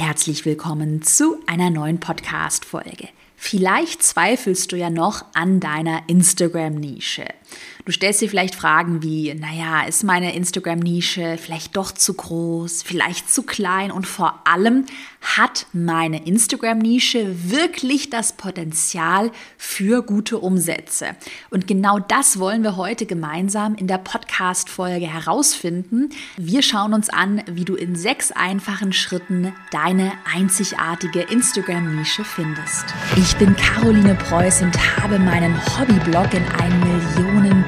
herzlich willkommen zu einer neuen Podcast-Folge. Vielleicht zweifelst du ja noch an deiner Instagram-Nische. Du stellst dir vielleicht Fragen wie, naja, ist meine Instagram-Nische vielleicht doch zu groß, vielleicht zu klein und vor allem, hat meine Instagram-Nische wirklich das Potenzial für gute Umsätze? Und genau das wollen wir heute gemeinsam in der Podcast-Folge herausfinden. Wir schauen uns an, wie du in sechs einfachen Schritten deine einzigartige Instagram-Nische findest. Ich bin Caroline Preuß und habe meinen Hobbyblog in ein Millionen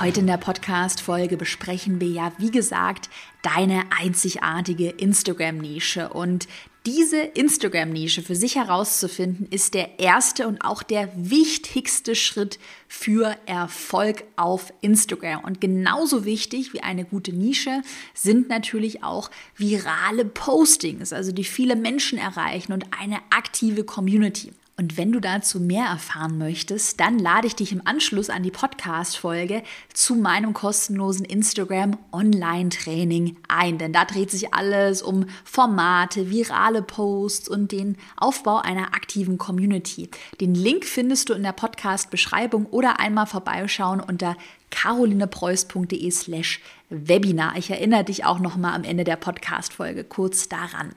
Heute in der Podcast-Folge besprechen wir ja, wie gesagt, deine einzigartige Instagram-Nische. Und diese Instagram-Nische für sich herauszufinden, ist der erste und auch der wichtigste Schritt für Erfolg auf Instagram. Und genauso wichtig wie eine gute Nische sind natürlich auch virale Postings, also die viele Menschen erreichen und eine aktive Community. Und wenn du dazu mehr erfahren möchtest, dann lade ich dich im Anschluss an die Podcast-Folge zu meinem kostenlosen Instagram Online-Training ein. Denn da dreht sich alles um Formate, virale Posts und den Aufbau einer aktiven Community. Den Link findest du in der Podcast-Beschreibung oder einmal vorbeischauen unter carolinepreuß.de slash Webinar. Ich erinnere dich auch nochmal am Ende der Podcast-Folge kurz daran.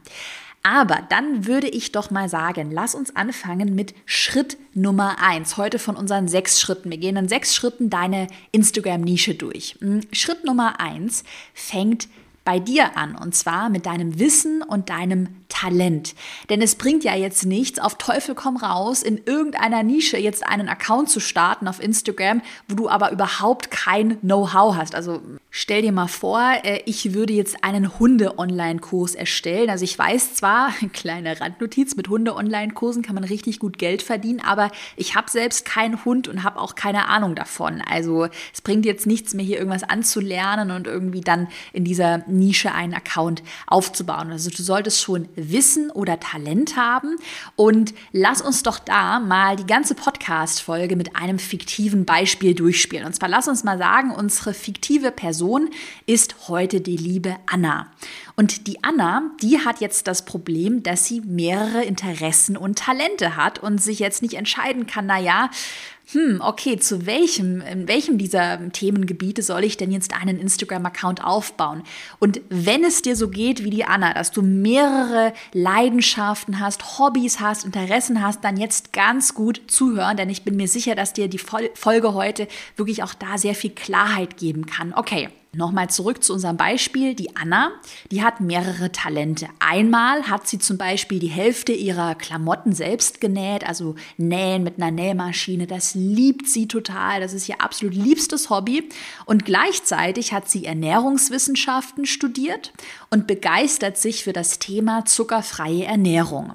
Aber dann würde ich doch mal sagen, lass uns anfangen mit Schritt Nummer eins. Heute von unseren sechs Schritten. Wir gehen in sechs Schritten deine Instagram-Nische durch. Hm, Schritt Nummer eins fängt bei dir an und zwar mit deinem Wissen und deinem Talent. Denn es bringt ja jetzt nichts, auf Teufel komm raus, in irgendeiner Nische jetzt einen Account zu starten auf Instagram, wo du aber überhaupt kein Know-how hast. Also stell dir mal vor, äh, ich würde jetzt einen Hunde-Online-Kurs erstellen. Also ich weiß zwar, kleine Randnotiz, mit Hunde-Online-Kursen kann man richtig gut Geld verdienen, aber ich habe selbst keinen Hund und habe auch keine Ahnung davon. Also es bringt jetzt nichts mehr hier irgendwas anzulernen und irgendwie dann in dieser Nische einen Account aufzubauen. Also du solltest schon Wissen oder Talent haben und lass uns doch da mal die ganze Podcast-Folge mit einem fiktiven Beispiel durchspielen. Und zwar lass uns mal sagen, unsere fiktive Person ist heute die liebe Anna. Und die Anna, die hat jetzt das Problem, dass sie mehrere Interessen und Talente hat und sich jetzt nicht entscheiden kann, naja, hm, okay, zu welchem, in welchem dieser Themengebiete soll ich denn jetzt einen Instagram-Account aufbauen? Und wenn es dir so geht wie die Anna, dass du mehrere Leidenschaften hast, Hobbys hast, Interessen hast, dann jetzt ganz gut zuhören, denn ich bin mir sicher, dass dir die Folge heute wirklich auch da sehr viel Klarheit geben kann. Okay. Nochmal zurück zu unserem Beispiel. Die Anna, die hat mehrere Talente. Einmal hat sie zum Beispiel die Hälfte ihrer Klamotten selbst genäht, also nähen mit einer Nähmaschine. Das liebt sie total. Das ist ihr absolut liebstes Hobby. Und gleichzeitig hat sie Ernährungswissenschaften studiert und begeistert sich für das Thema zuckerfreie Ernährung.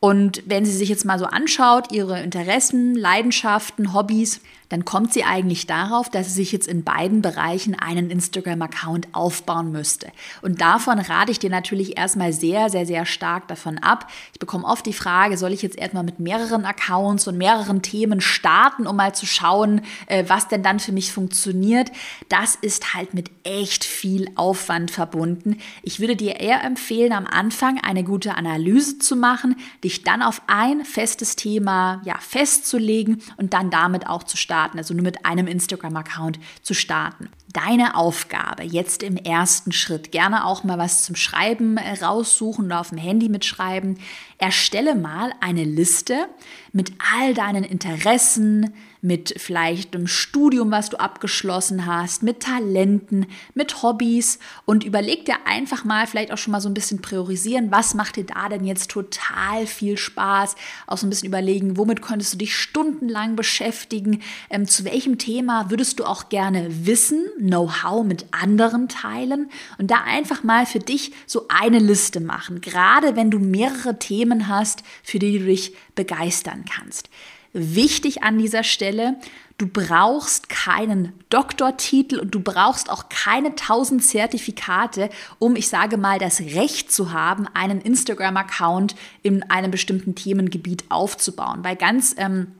Und wenn sie sich jetzt mal so anschaut, ihre Interessen, Leidenschaften, Hobbys, dann kommt sie eigentlich darauf, dass sie sich jetzt in beiden Bereichen einen Instagram-Account aufbauen müsste. Und davon rate ich dir natürlich erstmal sehr, sehr, sehr stark davon ab. Ich bekomme oft die Frage, soll ich jetzt erstmal mit mehreren Accounts und mehreren Themen starten, um mal zu schauen, äh, was denn dann für mich funktioniert. Das ist halt mit echt viel Aufwand verbunden. Ich würde dir eher empfehlen, am Anfang eine gute Analyse zu machen, dich dann auf ein festes Thema ja, festzulegen und dann damit auch zu starten starten, also nur mit einem Instagram-Account zu starten. Deine Aufgabe jetzt im ersten Schritt, gerne auch mal was zum Schreiben äh, raussuchen oder auf dem Handy mitschreiben. Erstelle mal eine Liste mit all deinen Interessen, mit vielleicht einem Studium, was du abgeschlossen hast, mit Talenten, mit Hobbys. Und überleg dir einfach mal, vielleicht auch schon mal so ein bisschen priorisieren, was macht dir da denn jetzt total viel Spaß, auch so ein bisschen überlegen, womit könntest du dich stundenlang beschäftigen, ähm, zu welchem Thema würdest du auch gerne wissen, Know-how mit anderen teilen und da einfach mal für dich so eine Liste machen, gerade wenn du mehrere Themen hast, für die du dich begeistern kannst. Wichtig an dieser Stelle, du brauchst keinen Doktortitel und du brauchst auch keine tausend Zertifikate, um, ich sage mal, das Recht zu haben, einen Instagram-Account in einem bestimmten Themengebiet aufzubauen. Weil ganz ähm,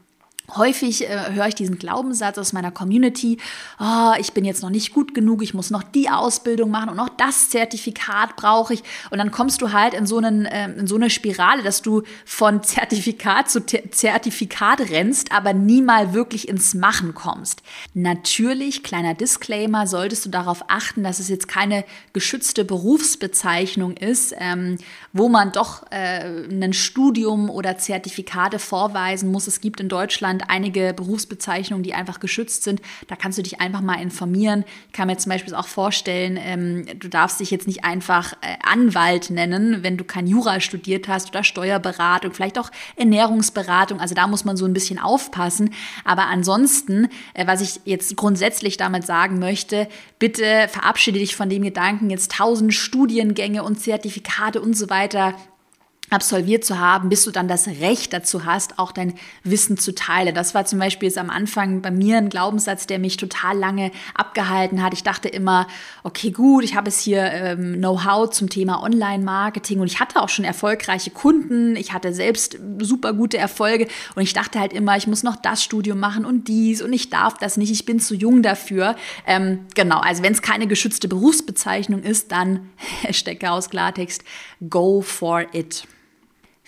Häufig äh, höre ich diesen Glaubenssatz aus meiner Community, oh, ich bin jetzt noch nicht gut genug, ich muss noch die Ausbildung machen und noch das Zertifikat brauche ich. Und dann kommst du halt in so, einen, äh, in so eine Spirale, dass du von Zertifikat zu T Zertifikat rennst, aber nie mal wirklich ins Machen kommst. Natürlich, kleiner Disclaimer, solltest du darauf achten, dass es jetzt keine geschützte Berufsbezeichnung ist, ähm, wo man doch äh, ein Studium oder Zertifikate vorweisen muss. Es gibt in Deutschland einige Berufsbezeichnungen, die einfach geschützt sind. Da kannst du dich einfach mal informieren. Ich kann mir zum Beispiel auch vorstellen, ähm, du darfst dich jetzt nicht einfach äh, Anwalt nennen, wenn du kein Jura studiert hast oder Steuerberatung, vielleicht auch Ernährungsberatung. Also da muss man so ein bisschen aufpassen. Aber ansonsten, äh, was ich jetzt grundsätzlich damit sagen möchte, bitte verabschiede dich von dem Gedanken, jetzt tausend Studiengänge und Zertifikate und so weiter absolviert zu haben, bis du dann das Recht dazu hast, auch dein Wissen zu teilen. Das war zum Beispiel jetzt am Anfang bei mir ein Glaubenssatz, der mich total lange abgehalten hat. Ich dachte immer, okay, gut, ich habe es hier ähm, Know-how zum Thema Online-Marketing und ich hatte auch schon erfolgreiche Kunden. Ich hatte selbst super gute Erfolge und ich dachte halt immer, ich muss noch das Studium machen und dies und ich darf das nicht, ich bin zu jung dafür. Ähm, genau, also wenn es keine geschützte Berufsbezeichnung ist, dann Hashtag aus Klartext, go for it.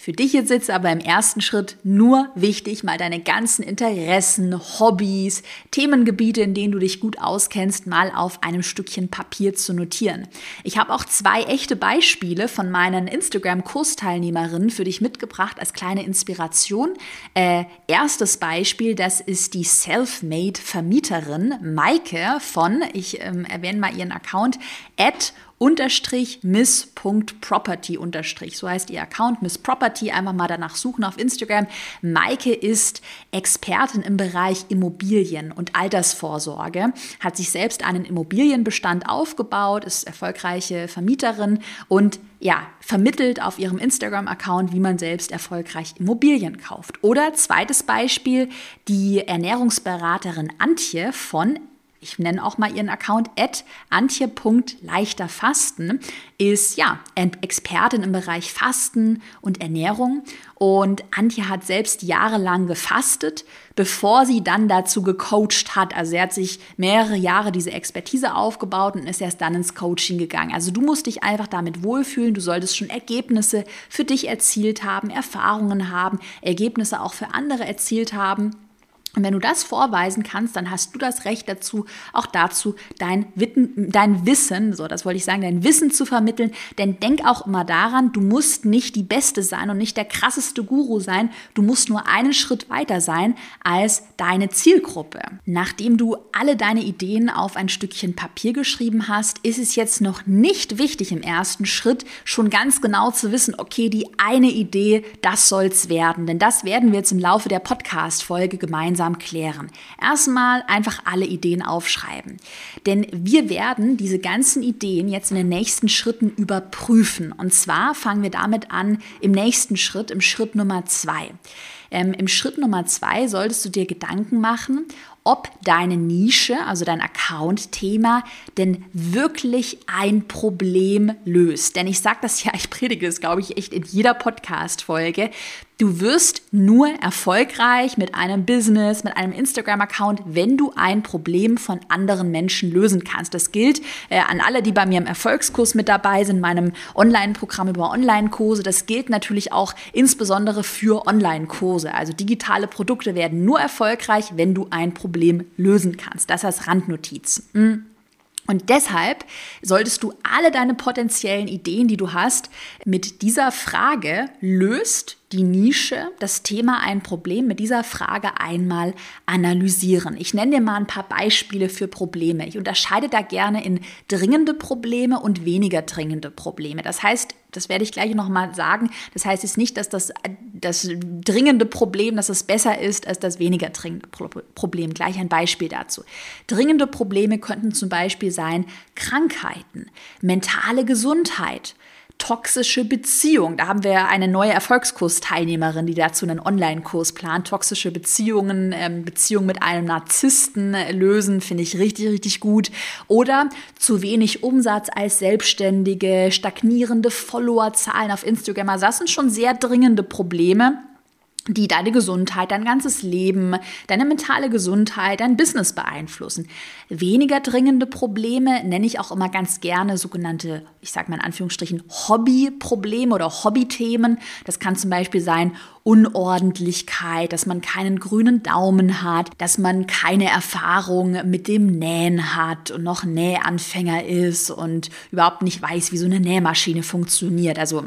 Für dich jetzt ist aber im ersten Schritt nur wichtig, mal deine ganzen Interessen, Hobbys, Themengebiete, in denen du dich gut auskennst, mal auf einem Stückchen Papier zu notieren. Ich habe auch zwei echte Beispiele von meinen Instagram-Kursteilnehmerinnen für dich mitgebracht als kleine Inspiration. Äh, erstes Beispiel, das ist die Self-Made-Vermieterin Maike von, ich ähm, erwähne mal ihren Account, at unterstrich miss.property unterstrich. So heißt ihr Account, Miss Property. Einfach mal danach suchen auf Instagram. Maike ist Expertin im Bereich Immobilien und Altersvorsorge, hat sich selbst einen Immobilienbestand aufgebaut, ist erfolgreiche Vermieterin und ja, vermittelt auf ihrem Instagram-Account, wie man selbst erfolgreich Immobilien kauft. Oder zweites Beispiel, die Ernährungsberaterin Antje von ich nenne auch mal ihren Account, at antje.leichterfasten, ist ja Expertin im Bereich Fasten und Ernährung. Und Antje hat selbst jahrelang gefastet, bevor sie dann dazu gecoacht hat. Also sie hat sich mehrere Jahre diese Expertise aufgebaut und ist erst dann ins Coaching gegangen. Also du musst dich einfach damit wohlfühlen. Du solltest schon Ergebnisse für dich erzielt haben, Erfahrungen haben, Ergebnisse auch für andere erzielt haben. Und wenn du das vorweisen kannst, dann hast du das Recht dazu, auch dazu dein, Witten, dein Wissen, so das wollte ich sagen, dein Wissen zu vermitteln. Denn denk auch immer daran, du musst nicht die Beste sein und nicht der krasseste Guru sein. Du musst nur einen Schritt weiter sein als deine Zielgruppe. Nachdem du alle deine Ideen auf ein Stückchen Papier geschrieben hast, ist es jetzt noch nicht wichtig im ersten Schritt schon ganz genau zu wissen, okay, die eine Idee, das soll's werden. Denn das werden wir jetzt im Laufe der Podcast-Folge gemeinsam gemeinsam klären. Erstmal einfach alle Ideen aufschreiben. Denn wir werden diese ganzen Ideen jetzt in den nächsten Schritten überprüfen. Und zwar fangen wir damit an im nächsten Schritt, im Schritt Nummer zwei. Ähm, Im Schritt Nummer zwei solltest du dir Gedanken machen, ob deine Nische, also dein Account-Thema, denn wirklich ein Problem löst. Denn ich sage das ja, ich predige das, glaube ich, echt in jeder Podcast-Folge. Du wirst nur erfolgreich mit einem Business, mit einem Instagram-Account, wenn du ein Problem von anderen Menschen lösen kannst. Das gilt äh, an alle, die bei mir im Erfolgskurs mit dabei sind, meinem Online-Programm über Online-Kurse. Das gilt natürlich auch insbesondere für Online-Kurse. Also digitale Produkte werden nur erfolgreich, wenn du ein Problem lösen kannst. Das als Randnotiz. Mhm. Und deshalb solltest du alle deine potenziellen Ideen, die du hast, mit dieser Frage löst die Nische, das Thema ein Problem mit dieser Frage einmal analysieren. Ich nenne dir mal ein paar Beispiele für Probleme. Ich unterscheide da gerne in dringende Probleme und weniger dringende Probleme. Das heißt, das werde ich gleich nochmal sagen. Das heißt jetzt nicht, dass das, das dringende Problem, dass es besser ist als das weniger dringende Problem. Gleich ein Beispiel dazu. Dringende Probleme könnten zum Beispiel sein Krankheiten, mentale Gesundheit, toxische Beziehung. Da haben wir eine neue Erfolgskursteilnehmerin, die dazu einen Online-Kurs plant. Toxische Beziehungen, ähm, Beziehungen mit einem Narzissten lösen, finde ich richtig, richtig gut. Oder zu wenig Umsatz als Selbstständige, stagnierende Followerzahlen auf Instagram. Also das sind schon sehr dringende Probleme die deine Gesundheit, dein ganzes Leben, deine mentale Gesundheit, dein Business beeinflussen. Weniger dringende Probleme nenne ich auch immer ganz gerne sogenannte, ich sage mal in Anführungsstrichen, Hobbyprobleme oder Hobbythemen. Das kann zum Beispiel sein Unordentlichkeit, dass man keinen grünen Daumen hat, dass man keine Erfahrung mit dem Nähen hat und noch Nähanfänger ist und überhaupt nicht weiß, wie so eine Nähmaschine funktioniert. Also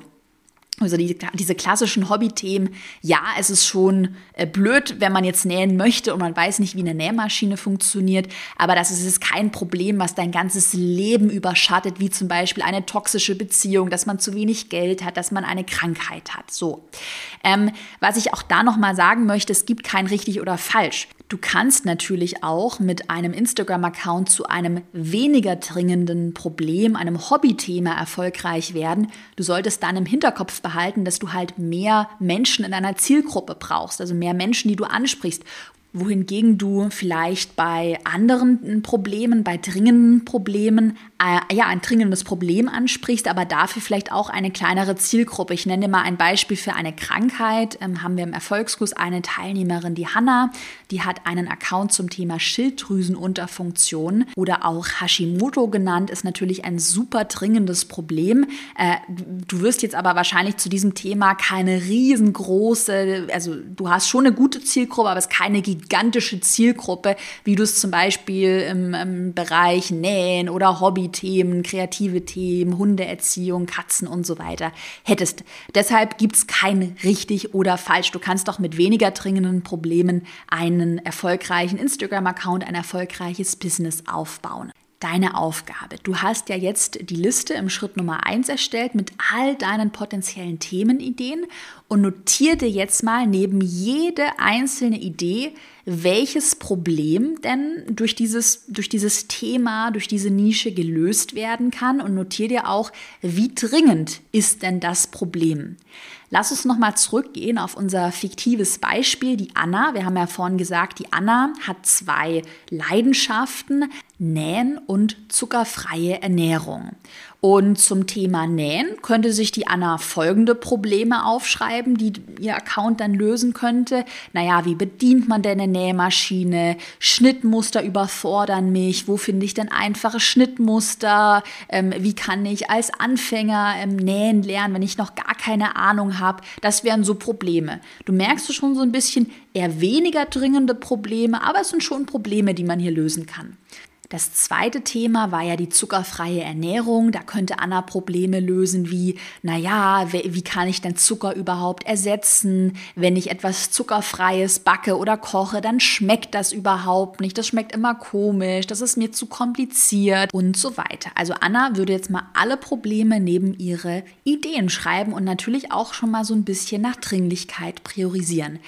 also die, diese klassischen Hobbythemen, ja, es ist schon äh, blöd, wenn man jetzt nähen möchte und man weiß nicht, wie eine Nähmaschine funktioniert, aber das ist, ist kein Problem, was dein ganzes Leben überschattet, wie zum Beispiel eine toxische Beziehung, dass man zu wenig Geld hat, dass man eine Krankheit hat. So. Ähm, was ich auch da nochmal sagen möchte, es gibt kein richtig oder falsch. Du kannst natürlich auch mit einem Instagram-Account zu einem weniger dringenden Problem, einem Hobbythema erfolgreich werden. Du solltest dann im Hinterkopf behalten, dass du halt mehr Menschen in deiner Zielgruppe brauchst, also mehr Menschen, die du ansprichst, wohingegen du vielleicht bei anderen Problemen, bei dringenden Problemen, äh, ja, ein dringendes Problem ansprichst, aber dafür vielleicht auch eine kleinere Zielgruppe. Ich nenne mal ein Beispiel für eine Krankheit. Ähm, haben wir im Erfolgskurs eine Teilnehmerin, die Hanna, die hat einen Account zum Thema Schilddrüsenunterfunktion oder auch Hashimoto genannt, ist natürlich ein super dringendes Problem. Äh, du wirst jetzt aber wahrscheinlich zu diesem Thema keine riesengroße, also du hast schon eine gute Zielgruppe, aber es ist keine gigantische Zielgruppe, wie du es zum Beispiel im, im Bereich Nähen oder Hobbythemen, kreative Themen, Hundeerziehung, Katzen und so weiter hättest. Deshalb gibt es kein richtig oder falsch. Du kannst doch mit weniger dringenden Problemen einen erfolgreichen Instagram-Account, ein erfolgreiches Business aufbauen deine Aufgabe. Du hast ja jetzt die Liste im Schritt Nummer 1 erstellt mit all deinen potenziellen Themenideen und notiere jetzt mal neben jede einzelne Idee, welches Problem denn durch dieses, durch dieses Thema, durch diese Nische gelöst werden kann und notiere dir auch, wie dringend ist denn das Problem. Lass uns nochmal zurückgehen auf unser fiktives Beispiel, die Anna. Wir haben ja vorhin gesagt, die Anna hat zwei Leidenschaften, Nähen und zuckerfreie Ernährung. Und zum Thema Nähen könnte sich die Anna folgende Probleme aufschreiben, die ihr Account dann lösen könnte. Naja, wie bedient man denn eine Nähmaschine? Schnittmuster überfordern mich. Wo finde ich denn einfache Schnittmuster? Ähm, wie kann ich als Anfänger ähm, nähen lernen, wenn ich noch gar keine Ahnung habe? Das wären so Probleme. Du merkst schon so ein bisschen eher weniger dringende Probleme, aber es sind schon Probleme, die man hier lösen kann. Das zweite Thema war ja die zuckerfreie Ernährung. Da könnte Anna Probleme lösen wie, naja, wie kann ich denn Zucker überhaupt ersetzen? Wenn ich etwas Zuckerfreies backe oder koche, dann schmeckt das überhaupt nicht. Das schmeckt immer komisch, das ist mir zu kompliziert und so weiter. Also Anna würde jetzt mal alle Probleme neben ihre Ideen schreiben und natürlich auch schon mal so ein bisschen nach Dringlichkeit priorisieren.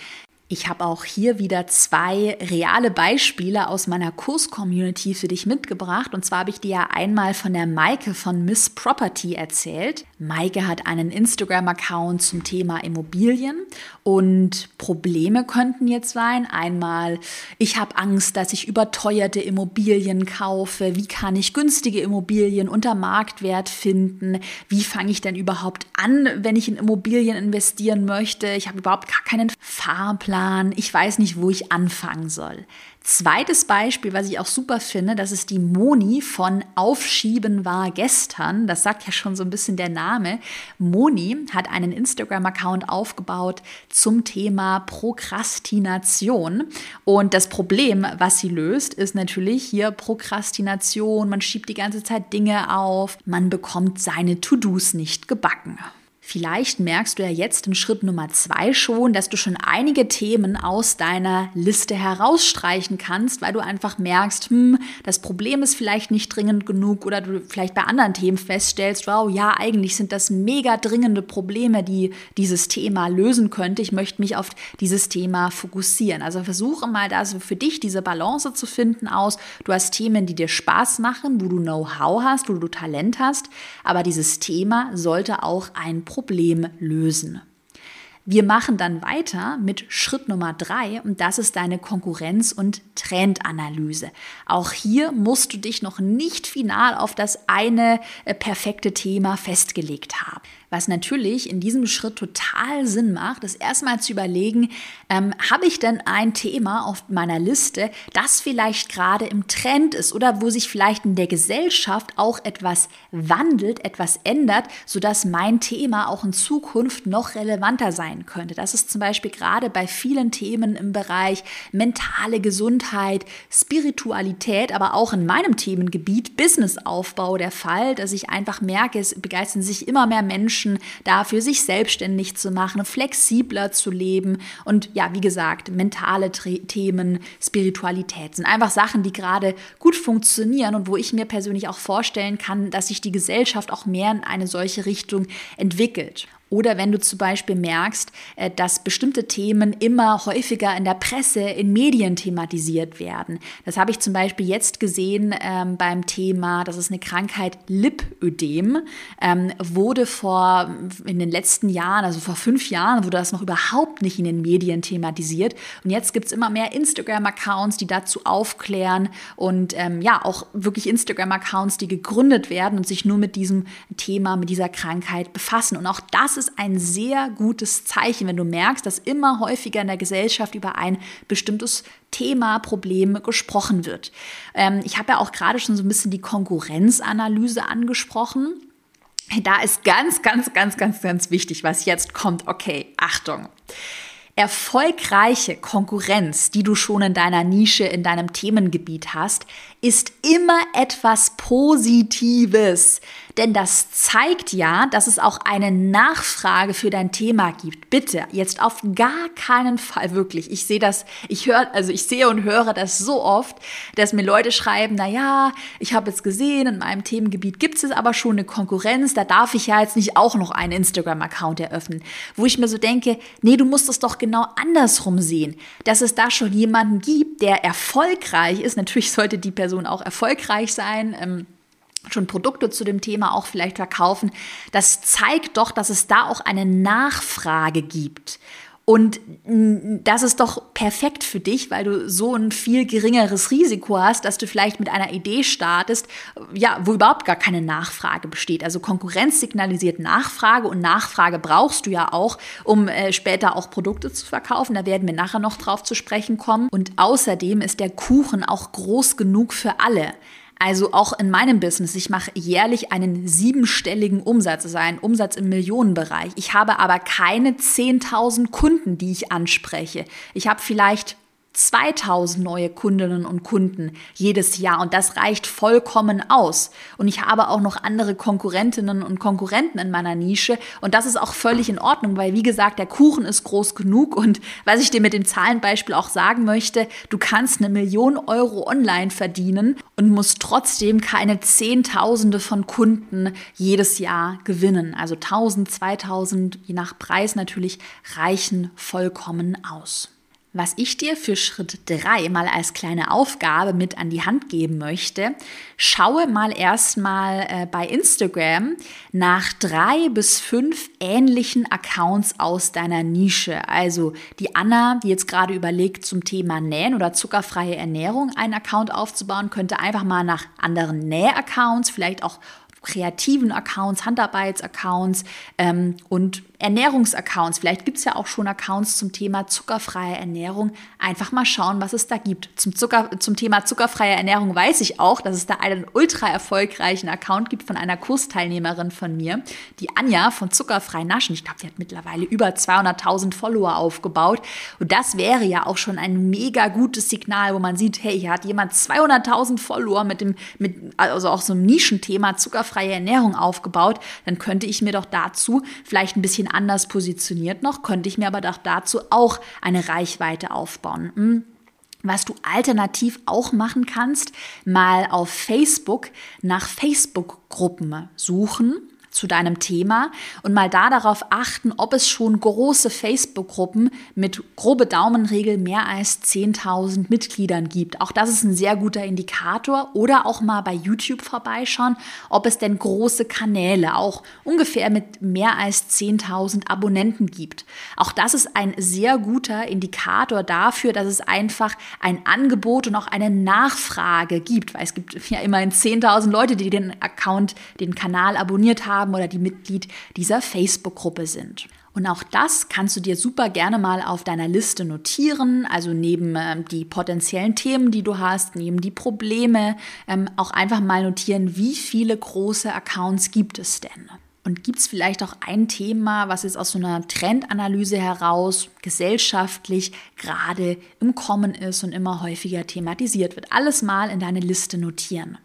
Ich habe auch hier wieder zwei reale Beispiele aus meiner Kurs-Community für dich mitgebracht. Und zwar habe ich dir ja einmal von der Maike von Miss Property erzählt. Maike hat einen Instagram-Account zum Thema Immobilien und Probleme könnten jetzt sein. Einmal, ich habe Angst, dass ich überteuerte Immobilien kaufe. Wie kann ich günstige Immobilien unter Marktwert finden? Wie fange ich denn überhaupt an, wenn ich in Immobilien investieren möchte? Ich habe überhaupt gar keinen Fahrplan Plan, ich weiß nicht, wo ich anfangen soll. Zweites Beispiel, was ich auch super finde, das ist die Moni von Aufschieben war gestern. Das sagt ja schon so ein bisschen der Name. Moni hat einen Instagram-Account aufgebaut zum Thema Prokrastination. Und das Problem, was sie löst, ist natürlich hier Prokrastination. Man schiebt die ganze Zeit Dinge auf. Man bekommt seine To-Dos nicht gebacken. Vielleicht merkst du ja jetzt in Schritt Nummer zwei schon, dass du schon einige Themen aus deiner Liste herausstreichen kannst, weil du einfach merkst, hm, das Problem ist vielleicht nicht dringend genug oder du vielleicht bei anderen Themen feststellst, wow, ja, eigentlich sind das mega dringende Probleme, die dieses Thema lösen könnte. Ich möchte mich auf dieses Thema fokussieren. Also versuche mal da so für dich diese Balance zu finden aus. Du hast Themen, die dir Spaß machen, wo du Know-how hast, wo du Talent hast, aber dieses Thema sollte auch ein Problem Problem lösen. Wir machen dann weiter mit Schritt Nummer drei und das ist deine Konkurrenz- und Trendanalyse. Auch hier musst du dich noch nicht final auf das eine äh, perfekte Thema festgelegt haben. Was natürlich in diesem Schritt total Sinn macht, ist erstmal zu überlegen, ähm, habe ich denn ein Thema auf meiner Liste, das vielleicht gerade im Trend ist oder wo sich vielleicht in der Gesellschaft auch etwas wandelt, etwas ändert, sodass mein Thema auch in Zukunft noch relevanter sein könnte. Das ist zum Beispiel gerade bei vielen Themen im Bereich mentale Gesundheit, Spiritualität, aber auch in meinem Themengebiet Businessaufbau der Fall, dass ich einfach merke, es begeistern sich immer mehr Menschen, Menschen dafür, sich selbstständig zu machen, flexibler zu leben und ja, wie gesagt, mentale Themen, Spiritualität sind einfach Sachen, die gerade gut funktionieren und wo ich mir persönlich auch vorstellen kann, dass sich die Gesellschaft auch mehr in eine solche Richtung entwickelt. Oder wenn du zum Beispiel merkst, äh, dass bestimmte Themen immer häufiger in der Presse, in Medien thematisiert werden. Das habe ich zum Beispiel jetzt gesehen ähm, beim Thema, das ist eine Krankheit Lipödem, ähm, wurde vor in den letzten Jahren, also vor fünf Jahren, wurde das noch überhaupt nicht in den Medien thematisiert. Und jetzt gibt es immer mehr Instagram-Accounts, die dazu aufklären und ähm, ja, auch wirklich Instagram-Accounts, die gegründet werden und sich nur mit diesem Thema, mit dieser Krankheit befassen. Und auch das ist ein sehr gutes Zeichen, wenn du merkst, dass immer häufiger in der Gesellschaft über ein bestimmtes Thema, Problem gesprochen wird. Ähm, ich habe ja auch gerade schon so ein bisschen die Konkurrenzanalyse angesprochen. Da ist ganz, ganz, ganz, ganz, ganz wichtig, was jetzt kommt. Okay, Achtung. Erfolgreiche Konkurrenz, die du schon in deiner Nische, in deinem Themengebiet hast, ist immer etwas Positives. Denn das zeigt ja, dass es auch eine Nachfrage für dein Thema gibt. Bitte, jetzt auf gar keinen Fall wirklich. Ich sehe das, ich höre, also ich sehe und höre das so oft, dass mir Leute schreiben, na ja, ich habe jetzt gesehen, in meinem Themengebiet gibt es aber schon eine Konkurrenz, da darf ich ja jetzt nicht auch noch einen Instagram-Account eröffnen. Wo ich mir so denke, nee, du musst es doch genau andersrum sehen, dass es da schon jemanden gibt, der erfolgreich ist. Natürlich sollte die Person auch erfolgreich sein. Ähm, schon Produkte zu dem Thema auch vielleicht verkaufen, das zeigt doch, dass es da auch eine Nachfrage gibt. Und das ist doch perfekt für dich, weil du so ein viel geringeres Risiko hast, dass du vielleicht mit einer Idee startest, ja, wo überhaupt gar keine Nachfrage besteht. Also Konkurrenz signalisiert Nachfrage und Nachfrage brauchst du ja auch, um äh, später auch Produkte zu verkaufen. Da werden wir nachher noch drauf zu sprechen kommen. Und außerdem ist der Kuchen auch groß genug für alle. Also auch in meinem Business, ich mache jährlich einen siebenstelligen Umsatz, also einen Umsatz im Millionenbereich. Ich habe aber keine 10.000 Kunden, die ich anspreche. Ich habe vielleicht 2000 neue Kundinnen und Kunden jedes Jahr und das reicht vollkommen aus. Und ich habe auch noch andere Konkurrentinnen und Konkurrenten in meiner Nische und das ist auch völlig in Ordnung, weil wie gesagt, der Kuchen ist groß genug und was ich dir mit dem Zahlenbeispiel auch sagen möchte, du kannst eine Million Euro online verdienen und musst trotzdem keine Zehntausende von Kunden jedes Jahr gewinnen. Also 1000, 2000, je nach Preis natürlich, reichen vollkommen aus. Was ich dir für Schritt 3 mal als kleine Aufgabe mit an die Hand geben möchte, schaue mal erstmal äh, bei Instagram nach drei bis fünf ähnlichen Accounts aus deiner Nische. Also die Anna, die jetzt gerade überlegt, zum Thema Nähen oder zuckerfreie Ernährung einen Account aufzubauen, könnte einfach mal nach anderen Näh-Accounts, vielleicht auch kreativen Accounts, Handarbeitsaccounts ähm, und Ernährungsaccounts, vielleicht gibt es ja auch schon Accounts zum Thema zuckerfreie Ernährung, einfach mal schauen, was es da gibt. Zum, Zucker, zum Thema zuckerfreie Ernährung weiß ich auch, dass es da einen ultra erfolgreichen Account gibt von einer Kursteilnehmerin von mir, die Anja von Zuckerfrei Naschen. Ich glaube, die hat mittlerweile über 200.000 Follower aufgebaut. Und das wäre ja auch schon ein mega gutes Signal, wo man sieht, hey, hier hat jemand 200.000 Follower mit dem, mit, also auch so einem Nischenthema zuckerfreie Ernährung aufgebaut. Dann könnte ich mir doch dazu vielleicht ein bisschen anders positioniert noch, könnte ich mir aber doch dazu auch eine Reichweite aufbauen. Hm. Was du alternativ auch machen kannst, mal auf Facebook nach Facebook-Gruppen suchen zu deinem Thema und mal da darauf achten, ob es schon große Facebook-Gruppen mit grobe Daumenregel mehr als 10.000 Mitgliedern gibt. Auch das ist ein sehr guter Indikator. Oder auch mal bei YouTube vorbeischauen, ob es denn große Kanäle auch ungefähr mit mehr als 10.000 Abonnenten gibt. Auch das ist ein sehr guter Indikator dafür, dass es einfach ein Angebot und auch eine Nachfrage gibt, weil es gibt ja immerhin 10.000 Leute, die den Account, den Kanal abonniert haben haben oder die Mitglied dieser Facebook-Gruppe sind. Und auch das kannst du dir super gerne mal auf deiner Liste notieren, also neben ähm, die potenziellen Themen, die du hast, neben die Probleme, ähm, auch einfach mal notieren, wie viele große Accounts gibt es denn? Und gibt es vielleicht auch ein Thema, was jetzt aus so einer Trendanalyse heraus gesellschaftlich gerade im Kommen ist und immer häufiger thematisiert wird? Alles mal in deine Liste notieren.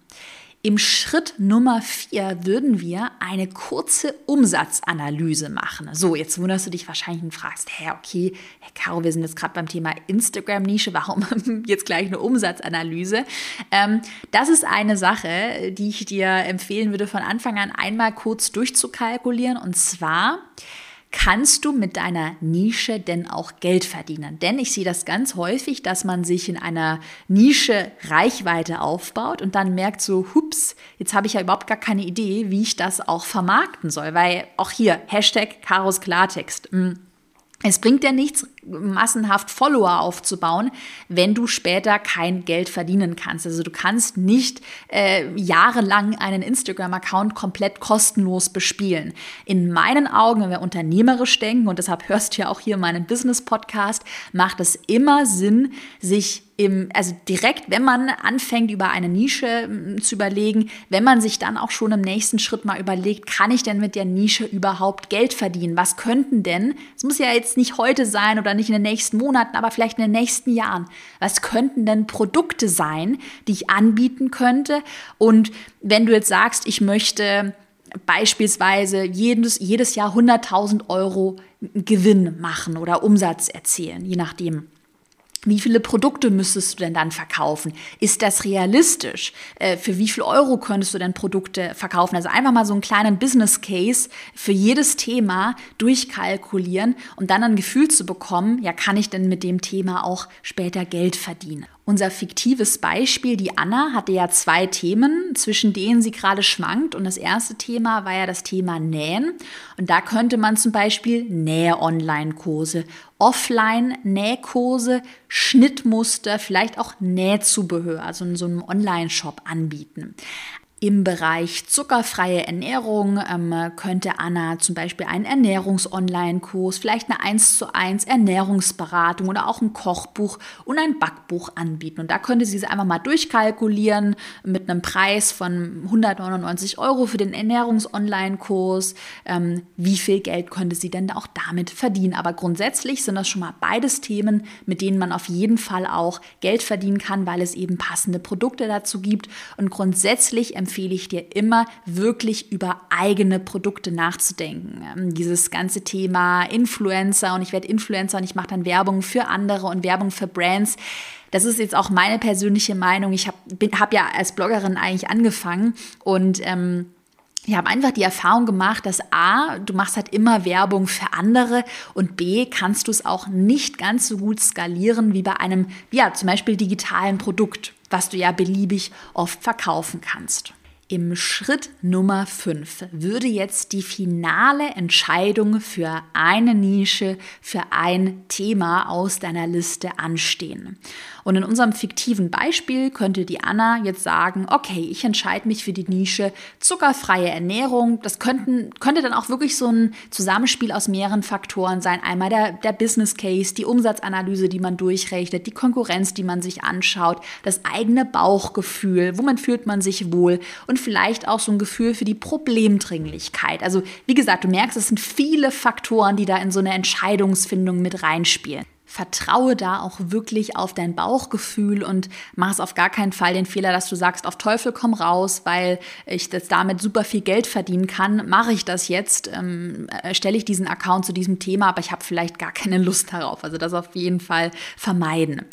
Im Schritt Nummer vier würden wir eine kurze Umsatzanalyse machen. So, jetzt wunderst du dich wahrscheinlich und fragst, hä, okay, Herr Caro, wir sind jetzt gerade beim Thema Instagram-Nische, warum jetzt gleich eine Umsatzanalyse? Ähm, das ist eine Sache, die ich dir empfehlen würde, von Anfang an einmal kurz durchzukalkulieren. Und zwar, kannst du mit deiner Nische denn auch Geld verdienen? Denn ich sehe das ganz häufig, dass man sich in einer Nische Reichweite aufbaut und dann merkt so, hups, jetzt habe ich ja überhaupt gar keine Idee, wie ich das auch vermarkten soll. Weil auch hier, Hashtag Karos Klartext. Hm. Es bringt dir nichts, massenhaft Follower aufzubauen, wenn du später kein Geld verdienen kannst. Also du kannst nicht äh, jahrelang einen Instagram-Account komplett kostenlos bespielen. In meinen Augen, wenn wir unternehmerisch denken, und deshalb hörst du ja auch hier meinen Business-Podcast, macht es immer Sinn, sich im, also direkt, wenn man anfängt, über eine Nische hm, zu überlegen, wenn man sich dann auch schon im nächsten Schritt mal überlegt, kann ich denn mit der Nische überhaupt Geld verdienen? Was könnten denn, es muss ja jetzt nicht heute sein oder nicht in den nächsten Monaten, aber vielleicht in den nächsten Jahren, was könnten denn Produkte sein, die ich anbieten könnte? Und wenn du jetzt sagst, ich möchte beispielsweise jedes, jedes Jahr 100.000 Euro Gewinn machen oder Umsatz erzielen, je nachdem, wie viele Produkte müsstest du denn dann verkaufen? Ist das realistisch? Äh, für wie viel Euro könntest du denn Produkte verkaufen? Also einfach mal so einen kleinen Business Case für jedes Thema durchkalkulieren und dann ein Gefühl zu bekommen, ja, kann ich denn mit dem Thema auch später Geld verdienen? Unser fiktives Beispiel, die Anna, hatte ja zwei Themen, zwischen denen sie gerade schwankt. Und das erste Thema war ja das Thema Nähen. Und da könnte man zum Beispiel Näh-Online-Kurse, Offline-Nähkurse, Schnittmuster, vielleicht auch Nähzubehör, also in so einem Online-Shop anbieten. Im Bereich zuckerfreie Ernährung ähm, könnte Anna zum Beispiel einen Ernährungs-Online-Kurs, vielleicht eine 1 zu 1 Ernährungsberatung oder auch ein Kochbuch und ein Backbuch anbieten. Und da könnte sie es einfach mal durchkalkulieren mit einem Preis von 199 Euro für den Ernährungs-Online-Kurs. Ähm, wie viel Geld könnte sie denn auch damit verdienen? Aber grundsätzlich sind das schon mal beides Themen, mit denen man auf jeden Fall auch Geld verdienen kann, weil es eben passende Produkte dazu gibt. Und grundsätzlich empfehle empfehle ich dir immer, wirklich über eigene Produkte nachzudenken. Ähm, dieses ganze Thema Influencer und ich werde Influencer und ich mache dann Werbung für andere und Werbung für Brands. Das ist jetzt auch meine persönliche Meinung. Ich habe hab ja als Bloggerin eigentlich angefangen und ähm, ich habe einfach die Erfahrung gemacht, dass A, du machst halt immer Werbung für andere und B, kannst du es auch nicht ganz so gut skalieren wie bei einem, ja, zum Beispiel digitalen Produkt, was du ja beliebig oft verkaufen kannst. Im Schritt Nummer 5 würde jetzt die finale Entscheidung für eine Nische, für ein Thema aus deiner Liste anstehen. Und in unserem fiktiven Beispiel könnte die Anna jetzt sagen, okay, ich entscheide mich für die Nische zuckerfreie Ernährung. Das könnten, könnte dann auch wirklich so ein Zusammenspiel aus mehreren Faktoren sein. Einmal der, der Business Case, die Umsatzanalyse, die man durchrechnet, die Konkurrenz, die man sich anschaut, das eigene Bauchgefühl, womit fühlt man sich wohl und vielleicht auch so ein Gefühl für die Problemdringlichkeit. Also wie gesagt, du merkst, es sind viele Faktoren, die da in so eine Entscheidungsfindung mit reinspielen. Vertraue da auch wirklich auf dein Bauchgefühl und mach es auf gar keinen Fall den Fehler, dass du sagst, auf Teufel komm raus, weil ich das damit super viel Geld verdienen kann. Mache ich das jetzt? Ähm, stelle ich diesen Account zu diesem Thema, aber ich habe vielleicht gar keine Lust darauf. Also das auf jeden Fall vermeiden.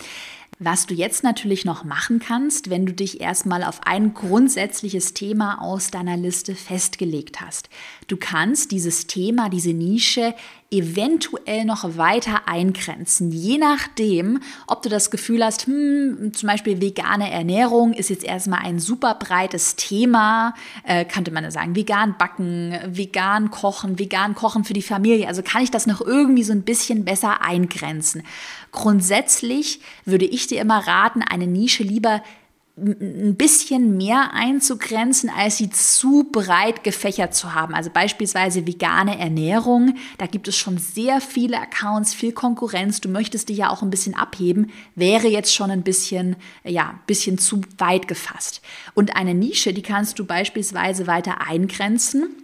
Was du jetzt natürlich noch machen kannst, wenn du dich erstmal auf ein grundsätzliches Thema aus deiner Liste festgelegt hast. Du kannst dieses Thema, diese Nische eventuell noch weiter eingrenzen, je nachdem, ob du das Gefühl hast, hm, zum Beispiel vegane Ernährung ist jetzt erstmal ein super breites Thema, äh, könnte man sagen, vegan backen, vegan kochen, vegan kochen für die Familie. Also kann ich das noch irgendwie so ein bisschen besser eingrenzen. Grundsätzlich würde ich dir immer raten, eine Nische lieber ein bisschen mehr einzugrenzen, als sie zu breit gefächert zu haben. Also beispielsweise vegane Ernährung, da gibt es schon sehr viele Accounts, viel Konkurrenz. Du möchtest dich ja auch ein bisschen abheben, wäre jetzt schon ein bisschen, ja, bisschen zu weit gefasst. Und eine Nische, die kannst du beispielsweise weiter eingrenzen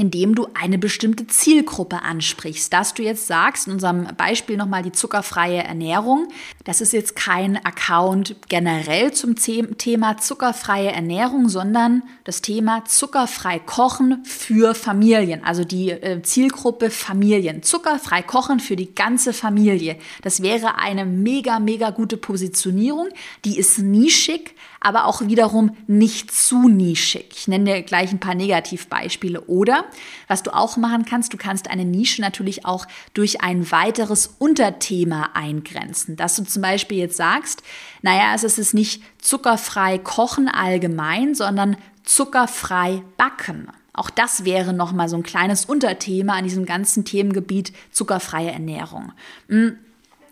indem du eine bestimmte Zielgruppe ansprichst. Dass du jetzt sagst, in unserem Beispiel nochmal die zuckerfreie Ernährung, das ist jetzt kein Account generell zum Thema zuckerfreie Ernährung, sondern das Thema zuckerfrei kochen für Familien, also die äh, Zielgruppe Familien. Zuckerfrei kochen für die ganze Familie. Das wäre eine mega, mega gute Positionierung. Die ist nischig, aber auch wiederum nicht zu nischig. Ich nenne dir gleich ein paar Negativbeispiele. Oder was du auch machen kannst, du kannst eine Nische natürlich auch durch ein weiteres Unterthema eingrenzen. Dass du zum Beispiel jetzt sagst, naja, es ist nicht zuckerfrei kochen allgemein, sondern zuckerfrei backen. Auch das wäre nochmal so ein kleines Unterthema an diesem ganzen Themengebiet zuckerfreie Ernährung. Hm,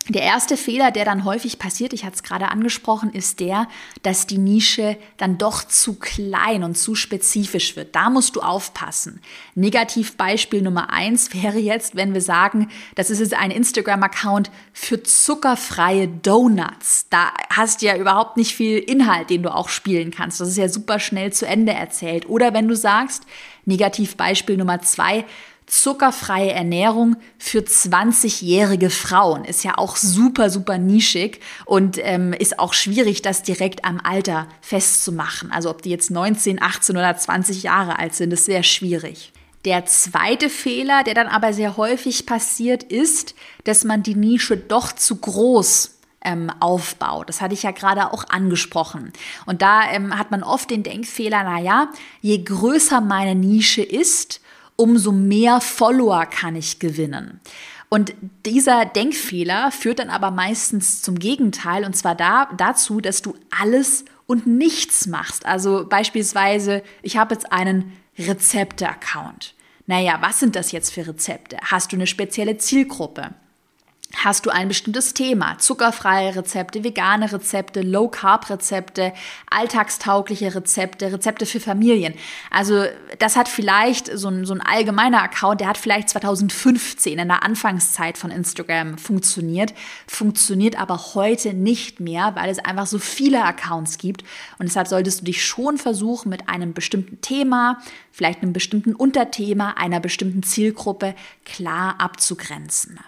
der erste Fehler, der dann häufig passiert, ich hatte es gerade angesprochen, ist der, dass die Nische dann doch zu klein und zu spezifisch wird. Da musst du aufpassen. Negativbeispiel Nummer eins wäre jetzt, wenn wir sagen, das ist jetzt ein Instagram-Account für zuckerfreie Donuts. Da hast du ja überhaupt nicht viel Inhalt, den du auch spielen kannst. Das ist ja super schnell zu Ende erzählt. Oder wenn du sagst, Negativbeispiel Nummer zwei, zuckerfreie Ernährung für 20-jährige Frauen. Ist ja auch super, super nischig und ähm, ist auch schwierig, das direkt am Alter festzumachen. Also ob die jetzt 19, 18 oder 20 Jahre alt sind, ist sehr schwierig. Der zweite Fehler, der dann aber sehr häufig passiert, ist, dass man die Nische doch zu groß ähm, aufbaut. Das hatte ich ja gerade auch angesprochen. Und da ähm, hat man oft den Denkfehler, naja, je größer meine Nische ist, umso mehr Follower kann ich gewinnen. Und dieser Denkfehler führt dann aber meistens zum Gegenteil, und zwar da, dazu, dass du alles und nichts machst. Also beispielsweise, ich habe jetzt einen Rezepte-Account. Naja, was sind das jetzt für Rezepte? Hast du eine spezielle Zielgruppe? Hast du ein bestimmtes Thema? Zuckerfreie Rezepte, vegane Rezepte, Low-Carb-Rezepte, alltagstaugliche Rezepte, Rezepte für Familien. Also das hat vielleicht so ein, so ein allgemeiner Account, der hat vielleicht 2015 in der Anfangszeit von Instagram funktioniert, funktioniert aber heute nicht mehr, weil es einfach so viele Accounts gibt. Und deshalb solltest du dich schon versuchen, mit einem bestimmten Thema, vielleicht einem bestimmten Unterthema, einer bestimmten Zielgruppe klar abzugrenzen.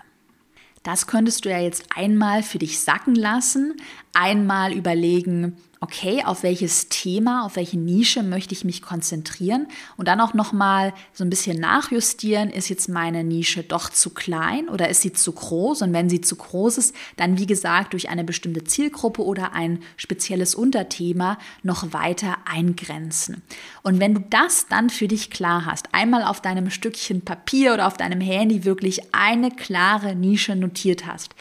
Das könntest du ja jetzt einmal für dich sacken lassen, einmal überlegen, okay, auf welches Thema, auf welche Nische möchte ich mich konzentrieren und dann auch nochmal so ein bisschen nachjustieren, ist jetzt meine Nische doch zu klein oder ist sie zu groß und wenn sie zu groß ist, dann wie gesagt durch eine bestimmte Zielgruppe oder ein spezielles Unterthema noch weiter eingrenzen. Und wenn du das dann für dich klar hast, einmal auf deinem Stückchen Papier oder auf deinem Handy wirklich eine klare Nische notiert hast,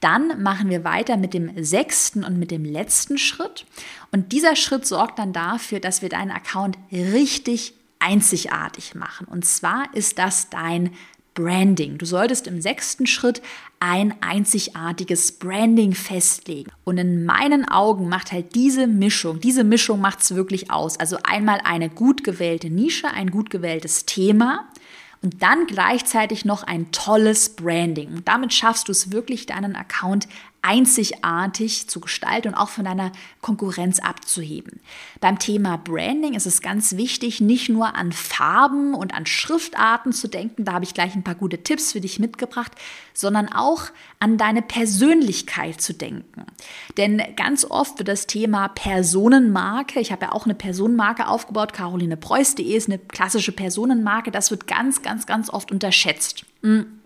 Dann machen wir weiter mit dem sechsten und mit dem letzten Schritt. Und dieser Schritt sorgt dann dafür, dass wir deinen Account richtig einzigartig machen. Und zwar ist das dein Branding. Du solltest im sechsten Schritt ein einzigartiges Branding festlegen. Und in meinen Augen macht halt diese Mischung, diese Mischung macht es wirklich aus. Also einmal eine gut gewählte Nische, ein gut gewähltes Thema, und dann gleichzeitig noch ein tolles Branding. Und damit schaffst du es wirklich, deinen Account einzigartig zu gestalten und auch von deiner Konkurrenz abzuheben. Beim Thema Branding ist es ganz wichtig, nicht nur an Farben und an Schriftarten zu denken, da habe ich gleich ein paar gute Tipps für dich mitgebracht, sondern auch an deine Persönlichkeit zu denken. Denn ganz oft wird das Thema Personenmarke, ich habe ja auch eine Personenmarke aufgebaut, carolinepreuß.de ist eine klassische Personenmarke, das wird ganz, ganz, ganz oft unterschätzt. Hm.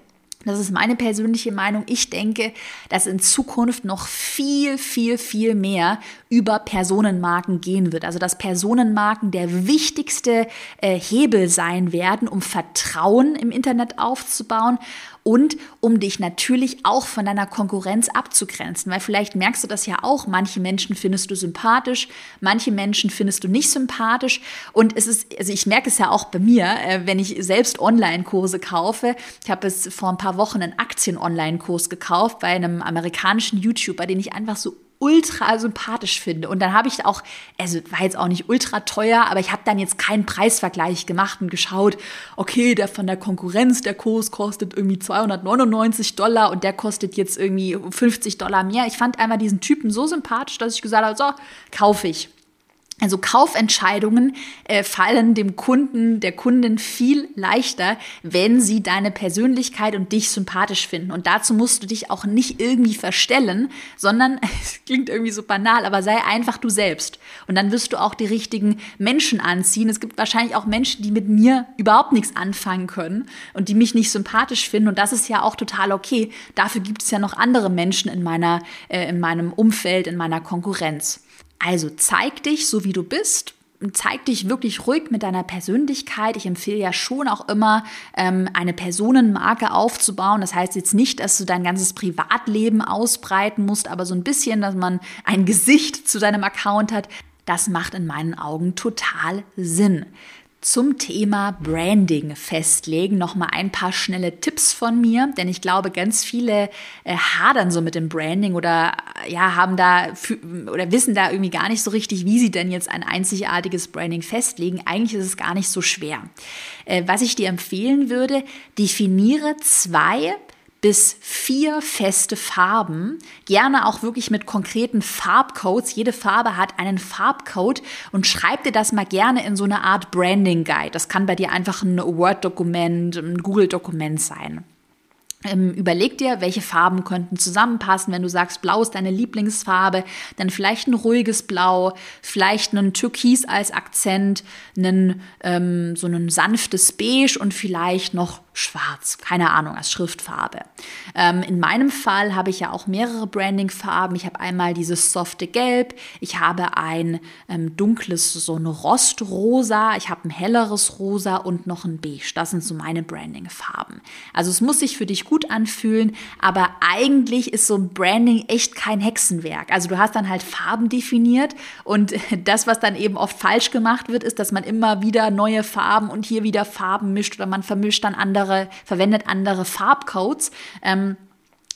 Das ist meine persönliche Meinung. Ich denke, dass in Zukunft noch viel, viel, viel mehr über Personenmarken gehen wird. Also dass Personenmarken der wichtigste äh, Hebel sein werden, um Vertrauen im Internet aufzubauen und um dich natürlich auch von deiner Konkurrenz abzugrenzen, weil vielleicht merkst du das ja auch, manche Menschen findest du sympathisch, manche Menschen findest du nicht sympathisch. Und es ist, also ich merke es ja auch bei mir, äh, wenn ich selbst Online-Kurse kaufe, ich habe es vor ein paar Wochen einen Aktien-Online-Kurs gekauft bei einem amerikanischen YouTuber, den ich einfach so ultra sympathisch finde. Und dann habe ich auch, also war jetzt auch nicht ultra teuer, aber ich habe dann jetzt keinen Preisvergleich gemacht und geschaut, okay, der von der Konkurrenz, der Kurs kostet irgendwie 299 Dollar und der kostet jetzt irgendwie 50 Dollar mehr. Ich fand einmal diesen Typen so sympathisch, dass ich gesagt habe, so, kaufe ich. Also Kaufentscheidungen äh, fallen dem Kunden, der Kundin viel leichter, wenn sie deine Persönlichkeit und dich sympathisch finden. Und dazu musst du dich auch nicht irgendwie verstellen, sondern, es klingt irgendwie so banal, aber sei einfach du selbst. Und dann wirst du auch die richtigen Menschen anziehen. Es gibt wahrscheinlich auch Menschen, die mit mir überhaupt nichts anfangen können und die mich nicht sympathisch finden. Und das ist ja auch total okay. Dafür gibt es ja noch andere Menschen in meiner, äh, in meinem Umfeld, in meiner Konkurrenz. Also zeig dich so, wie du bist. Zeig dich wirklich ruhig mit deiner Persönlichkeit. Ich empfehle ja schon auch immer, ähm, eine Personenmarke aufzubauen. Das heißt jetzt nicht, dass du dein ganzes Privatleben ausbreiten musst, aber so ein bisschen, dass man ein Gesicht zu deinem Account hat. Das macht in meinen Augen total Sinn zum Thema Branding festlegen. Noch mal ein paar schnelle Tipps von mir, denn ich glaube, ganz viele äh, hadern so mit dem Branding oder ja haben da oder wissen da irgendwie gar nicht so richtig, wie sie denn jetzt ein einzigartiges Branding festlegen. Eigentlich ist es gar nicht so schwer. Äh, was ich dir empfehlen würde, definiere zwei bis vier feste Farben, gerne auch wirklich mit konkreten Farbcodes. Jede Farbe hat einen Farbcode und schreib dir das mal gerne in so eine Art Branding Guide. Das kann bei dir einfach ein Word-Dokument, ein Google-Dokument sein. Ähm, überleg dir, welche Farben könnten zusammenpassen. Wenn du sagst, Blau ist deine Lieblingsfarbe, dann vielleicht ein ruhiges Blau, vielleicht ein Türkis als Akzent, einen, ähm, so ein sanftes Beige und vielleicht noch schwarz, keine Ahnung, als Schriftfarbe. Ähm, in meinem Fall habe ich ja auch mehrere Branding-Farben. Ich habe einmal dieses softe Gelb, ich habe ein ähm, dunkles, so ein Rostrosa, ich habe ein helleres Rosa und noch ein Beige. Das sind so meine Branding-Farben. Also es muss sich für dich gut anfühlen, aber eigentlich ist so ein Branding echt kein Hexenwerk. Also du hast dann halt Farben definiert und das, was dann eben oft falsch gemacht wird, ist, dass man immer wieder neue Farben und hier wieder Farben mischt oder man vermischt dann andere verwendet andere Farbcodes. Ähm,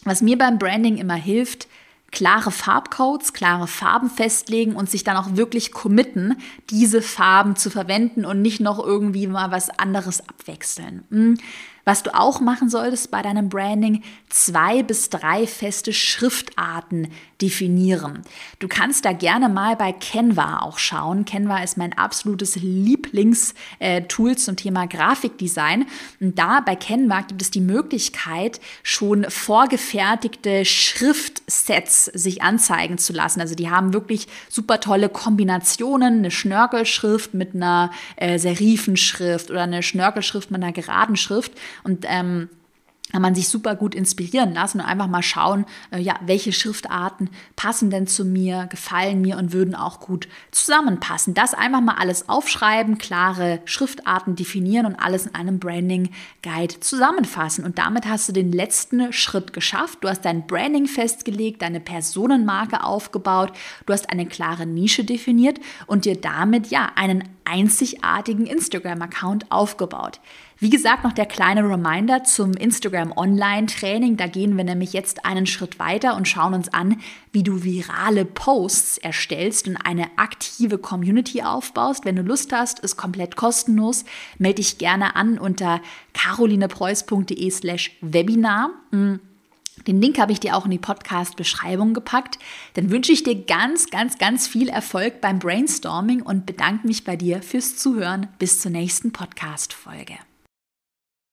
was mir beim Branding immer hilft, klare Farbcodes, klare Farben festlegen und sich dann auch wirklich committen, diese Farben zu verwenden und nicht noch irgendwie mal was anderes abwechseln. Was du auch machen solltest bei deinem Branding, zwei bis drei feste Schriftarten definieren. Du kannst da gerne mal bei Canva auch schauen. Canva ist mein absolutes Lieblingstool zum Thema Grafikdesign. Und da bei Canva gibt es die Möglichkeit, schon vorgefertigte Schriftsets sich anzeigen zu lassen. Also die haben wirklich super tolle Kombinationen, eine Schnörkelschrift mit einer äh, Serifenschrift oder eine Schnörkelschrift mit einer geraden Schrift. Und ähm, man sich super gut inspirieren lassen und einfach mal schauen, äh, ja, welche Schriftarten passen denn zu mir, gefallen mir und würden auch gut zusammenpassen. Das einfach mal alles aufschreiben, klare Schriftarten definieren und alles in einem Branding Guide zusammenfassen. Und damit hast du den letzten Schritt geschafft. Du hast dein Branding festgelegt, deine Personenmarke aufgebaut, du hast eine klare Nische definiert und dir damit ja einen einzigartigen Instagram-Account aufgebaut. Wie gesagt, noch der kleine Reminder zum Instagram Online-Training. Da gehen wir nämlich jetzt einen Schritt weiter und schauen uns an, wie du virale Posts erstellst und eine aktive Community aufbaust. Wenn du Lust hast, ist komplett kostenlos. Melde dich gerne an unter carolinepreuß.de slash Webinar. Hm. Den Link habe ich dir auch in die Podcast-Beschreibung gepackt. Dann wünsche ich dir ganz, ganz, ganz viel Erfolg beim Brainstorming und bedanke mich bei dir fürs Zuhören. Bis zur nächsten Podcast-Folge.